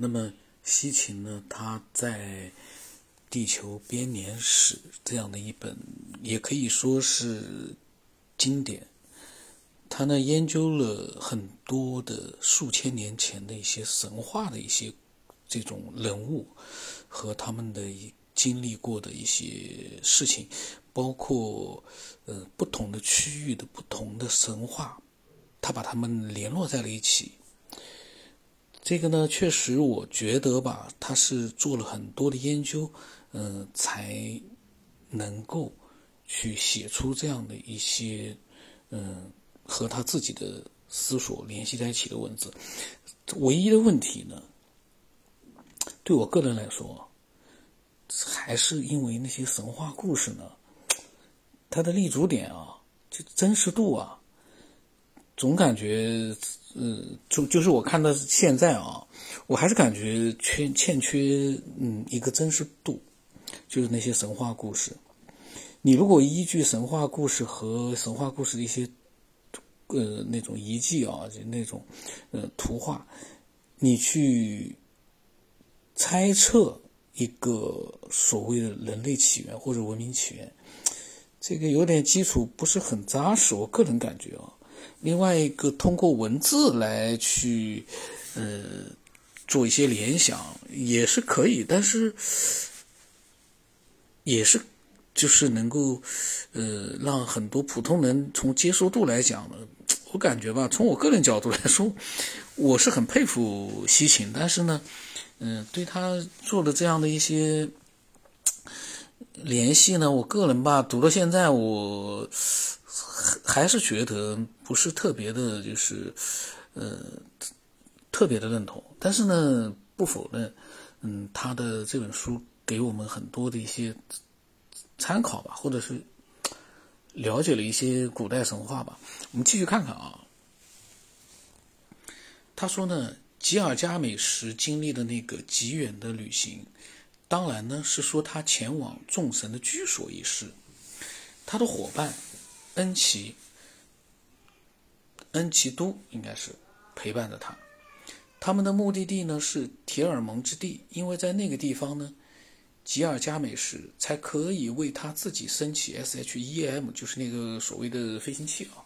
那么西秦呢，他在《地球编年史》这样的一本，也可以说是经典。他呢研究了很多的数千年前的一些神话的一些这种人物和他们的经历过的一些事情，包括呃不同的区域的不同的神话，他把他们联络在了一起。这个呢，确实我觉得吧，他是做了很多的研究，嗯，才能够去写出这样的一些嗯。和他自己的思索联系在一起的文字，唯一的问题呢，对我个人来说，还是因为那些神话故事呢，它的立足点啊，就真实度啊，总感觉，呃，就就是我看到现在啊，我还是感觉缺欠缺，嗯，一个真实度，就是那些神话故事，你如果依据神话故事和神话故事的一些。呃，那种遗迹啊，就那种呃图画，你去猜测一个所谓的人类起源或者文明起源，这个有点基础不是很扎实，我个人感觉啊。另外一个，通过文字来去呃做一些联想也是可以，但是也是。就是能够，呃，让很多普通人从接受度来讲呢，我感觉吧，从我个人角度来说，我是很佩服西秦，但是呢，嗯，对他做的这样的一些联系呢，我个人吧，读到现在，我还是觉得不是特别的，就是呃，特别的认同。但是呢，不否认，嗯，他的这本书给我们很多的一些。参考吧，或者是了解了一些古代神话吧。我们继续看看啊。他说呢，吉尔加美什经历的那个极远的旅行，当然呢是说他前往众神的居所一事。他的伙伴恩奇，恩奇都应该是陪伴着他。他们的目的地呢是铁尔蒙之地，因为在那个地方呢。吉尔加美什才可以为他自己升起 SHEM，就是那个所谓的飞行器啊。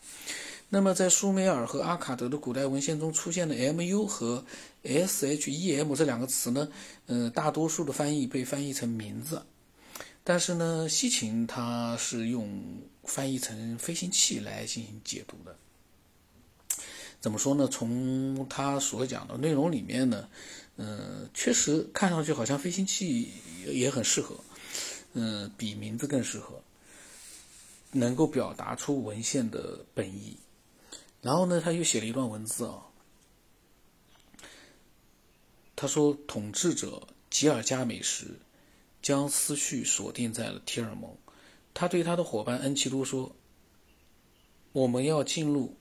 那么在苏美尔和阿卡德的古代文献中出现的 MU 和 SHEM 这两个词呢，嗯，大多数的翻译被翻译成名字，但是呢，西秦他是用翻译成飞行器来进行解读的。怎么说呢？从他所讲的内容里面呢？嗯，确实看上去好像飞行器也很适合，嗯，比名字更适合，能够表达出文献的本意。然后呢，他又写了一段文字啊，他说：“统治者吉尔加美什将思绪锁定在了提尔蒙，他对他的伙伴恩奇都说：‘我们要进入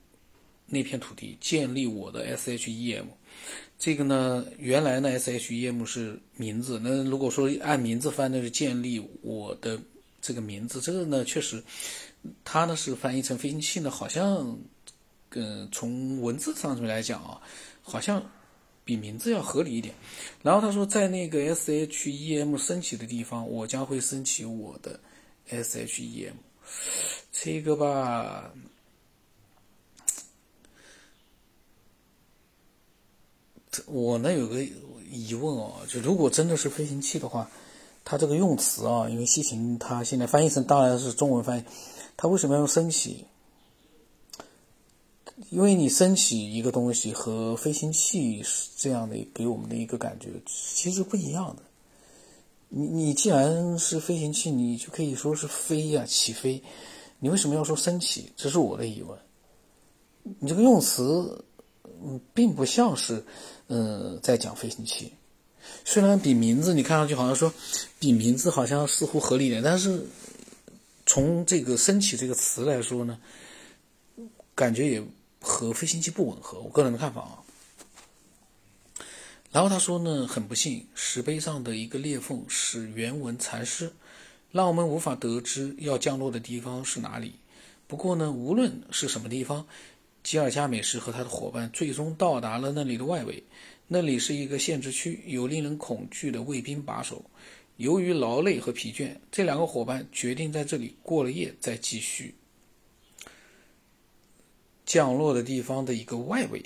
那片土地，建立我的 SHEM。’”这个呢，原来呢，SHEM 是名字。那如果说按名字翻，那是建立我的这个名字。这个呢，确实，它呢是翻译成飞行器呢，好像，嗯，从文字上面来讲啊，好像比名字要合理一点。然后他说，在那个 SHEM 升起的地方，我将会升起我的 SHEM。这个吧。我呢有个疑问哦，就如果真的是飞行器的话，它这个用词啊，因为西芹它现在翻译成当然是中文翻译，它为什么要用升起？因为你升起一个东西和飞行器是这样的给我们的一个感觉其实不一样的。你你既然是飞行器，你就可以说是飞呀，起飞，你为什么要说升起？这是我的疑问。你这个用词，嗯，并不像是。嗯，在讲飞行器，虽然比名字你看上去好像说比名字好像似乎合理点，但是从这个“升起”这个词来说呢，感觉也和飞行器不吻合。我个人的看法啊。然后他说呢，很不幸，石碑上的一个裂缝使原文残失，让我们无法得知要降落的地方是哪里。不过呢，无论是什么地方，吉尔加美什和他的伙伴最终到达了那里的外围，那里是一个限制区，有令人恐惧的卫兵把守。由于劳累和疲倦，这两个伙伴决定在这里过了夜，再继续。降落的地方的一个外围。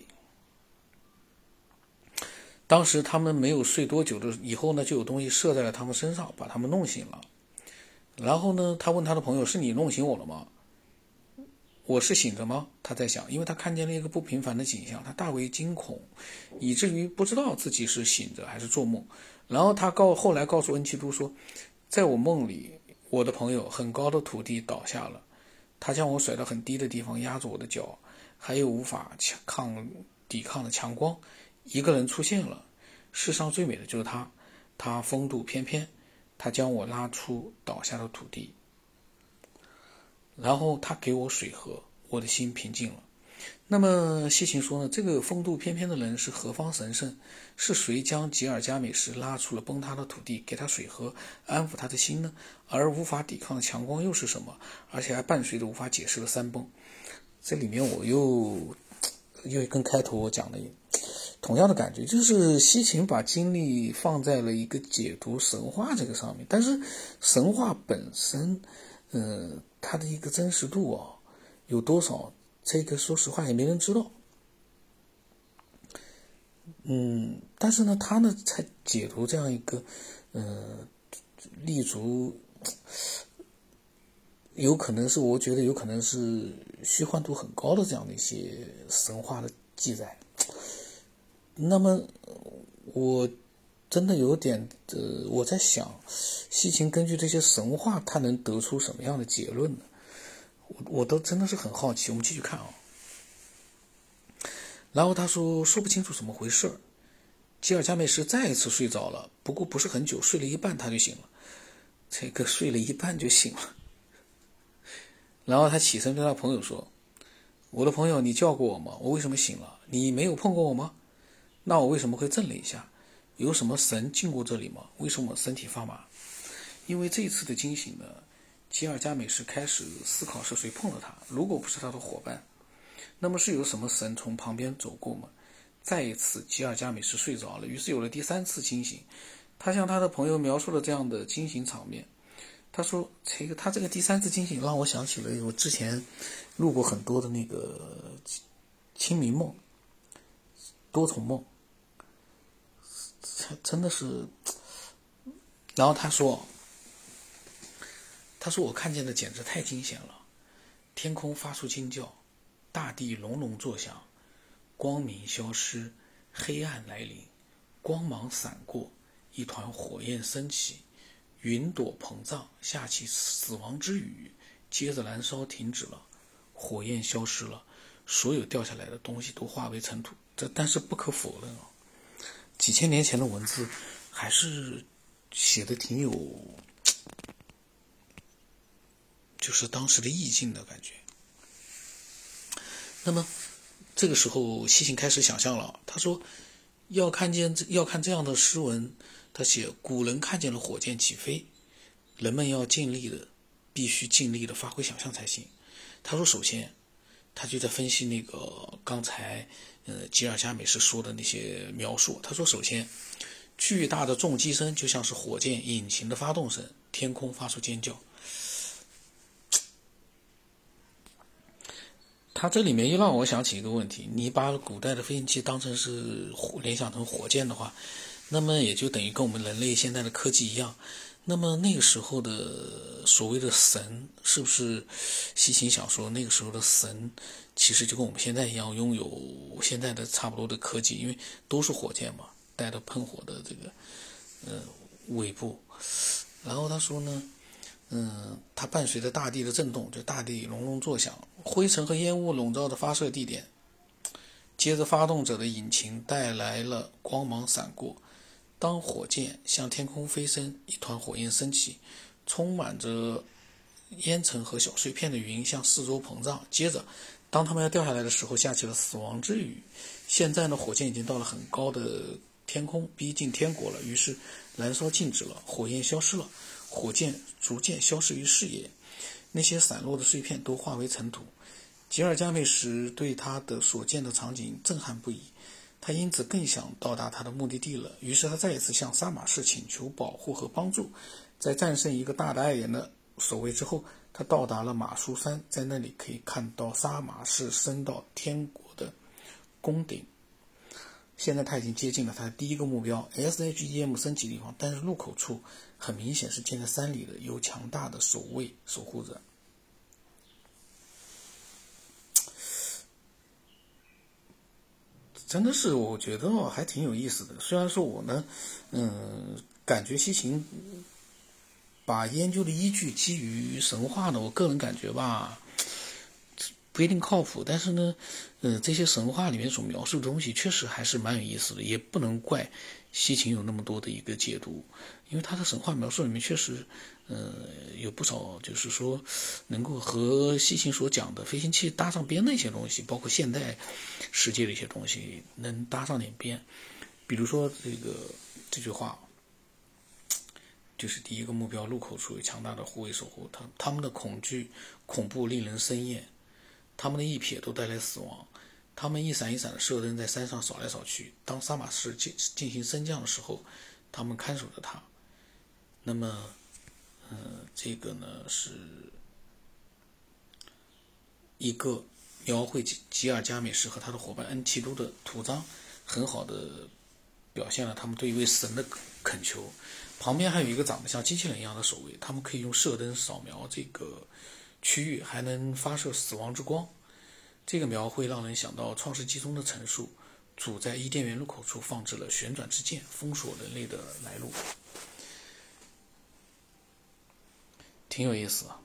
当时他们没有睡多久的以后呢，就有东西射在了他们身上，把他们弄醒了。然后呢，他问他的朋友：“是你弄醒我了吗？”“我是醒着吗？”他在想，因为他看见了一个不平凡的景象，他大为惊恐，以至于不知道自己是醒着还是做梦。然后他告后来告诉恩奇都说：“在我梦里，我的朋友很高的土地倒下了，他将我甩到很低的地方，压住我的脚，还有无法强抗抵抗的强光。”一个人出现了，世上最美的就是他，他风度翩翩，他将我拉出倒下的土地，然后他给我水喝，我的心平静了。那么西秦说呢？这个风度翩翩的人是何方神圣？是谁将吉尔加美什拉出了崩塌的土地，给他水喝，安抚他的心呢？而无法抵抗的强光又是什么？而且还伴随着无法解释的山崩。这里面我又又跟开头我讲的。同样的感觉，就是西秦把精力放在了一个解读神话这个上面，但是神话本身，嗯，它的一个真实度啊，有多少？这个说实话也没人知道。嗯，但是呢，他呢才解读这样一个，呃，立足，有可能是我觉得有可能是虚幻度很高的这样的一些神话的记载。那么，我真的有点呃，我在想，西秦根据这些神话，他能得出什么样的结论呢？我我都真的是很好奇。我们继续看啊。然后他说说不清楚怎么回事吉尔加美什再一次睡着了，不过不是很久，睡了一半他就醒了。这个睡了一半就醒了。然后他起身对他朋友说：“我的朋友，你叫过我吗？我为什么醒了？你没有碰过我吗？”那我为什么会震了一下？有什么神进过这里吗？为什么我身体发麻？因为这一次的惊醒呢，吉尔加美什开始思考是谁碰了他。如果不是他的伙伴，那么是有什么神从旁边走过吗？再一次，吉尔加美什睡着了，于是有了第三次惊醒。他向他的朋友描述了这样的惊醒场面。他说：“这个他这个第三次惊醒让我想起了我之前录过很多的那个清明梦、多重梦。”真的是，然后他说：“他说我看见的简直太惊险了，天空发出惊叫，大地隆隆作响，光明消失，黑暗来临，光芒闪过，一团火焰升起，云朵膨胀，下起死亡之雨，接着燃烧停止了，火焰消失了，所有掉下来的东西都化为尘土。这但是不可否认啊。”几千年前的文字，还是写的挺有，就是当时的意境的感觉。那么，这个时候西行开始想象了。他说：“要看见要看这样的诗文，他写古人看见了火箭起飞，人们要尽力的，必须尽力的发挥想象才行。”他说：“首先，他就在分析那个刚才。”呃，吉尔加美什说的那些描述，他说：首先，巨大的重击声就像是火箭引擎的发动声，天空发出尖叫。他这里面又让我想起一个问题：你把古代的飞行器当成是联想成火箭的话，那么也就等于跟我们人类现在的科技一样。那么那个时候的所谓的神，是不是西秦想说那个时候的神？其实就跟我们现在一样，拥有现在的差不多的科技，因为都是火箭嘛，带着喷火的这个，呃，尾部。然后他说呢，嗯，它伴随着大地的震动，就大地隆隆作响，灰尘和烟雾笼罩着发射地点。接着，发动者的引擎带来了光芒闪过，当火箭向天空飞升，一团火焰升起，充满着烟尘和小碎片的云向四周膨胀，接着。当他们要掉下来的时候，下起了死亡之雨。现在呢，火箭已经到了很高的天空，逼近天国了。于是，燃烧静止了，火焰消失了，火箭逐渐消失于视野。那些散落的碎片都化为尘土。吉尔加美什对他的所见的场景震撼不已，他因此更想到达他的目的地了。于是他再一次向萨马士请求保护和帮助。在战胜一个大的碍眼的守卫之后，他到达了马苏山，在那里可以看到萨马士升到天国的宫顶。现在他已经接近了他的第一个目标 SHEM 升级地方，但是入口处很明显是建在山里的，有强大的守卫守护着。真的是，我觉得还挺有意思的。虽然说我呢，嗯，感觉西秦把研究的依据基于神话的，我个人感觉吧。不一定靠谱，但是呢，呃，这些神话里面所描述的东西确实还是蛮有意思的，也不能怪西秦有那么多的一个解读，因为他的神话描述里面确实，呃，有不少就是说能够和西秦所讲的飞行器搭上边的一些东西，包括现代世界的一些东西能搭上点边，比如说这个这句话，就是第一个目标路口处有强大的护卫守护，他他们的恐惧恐怖令人生厌。他们的一瞥都带来死亡，他们一闪一闪的射灯在山上扫来扫去。当萨马士进进行升降的时候，他们看守着他。那么，呃，这个呢是一个描绘吉吉尔加美什和他的伙伴恩提都的图章，很好的表现了他们对一位神的恳求。旁边还有一个长得像机器人一样的守卫，他们可以用射灯扫描这个。区域还能发射死亡之光，这个描绘让人想到《创世纪》中的陈述：主在伊甸园入口处放置了旋转之剑，封锁人类的来路，挺有意思啊。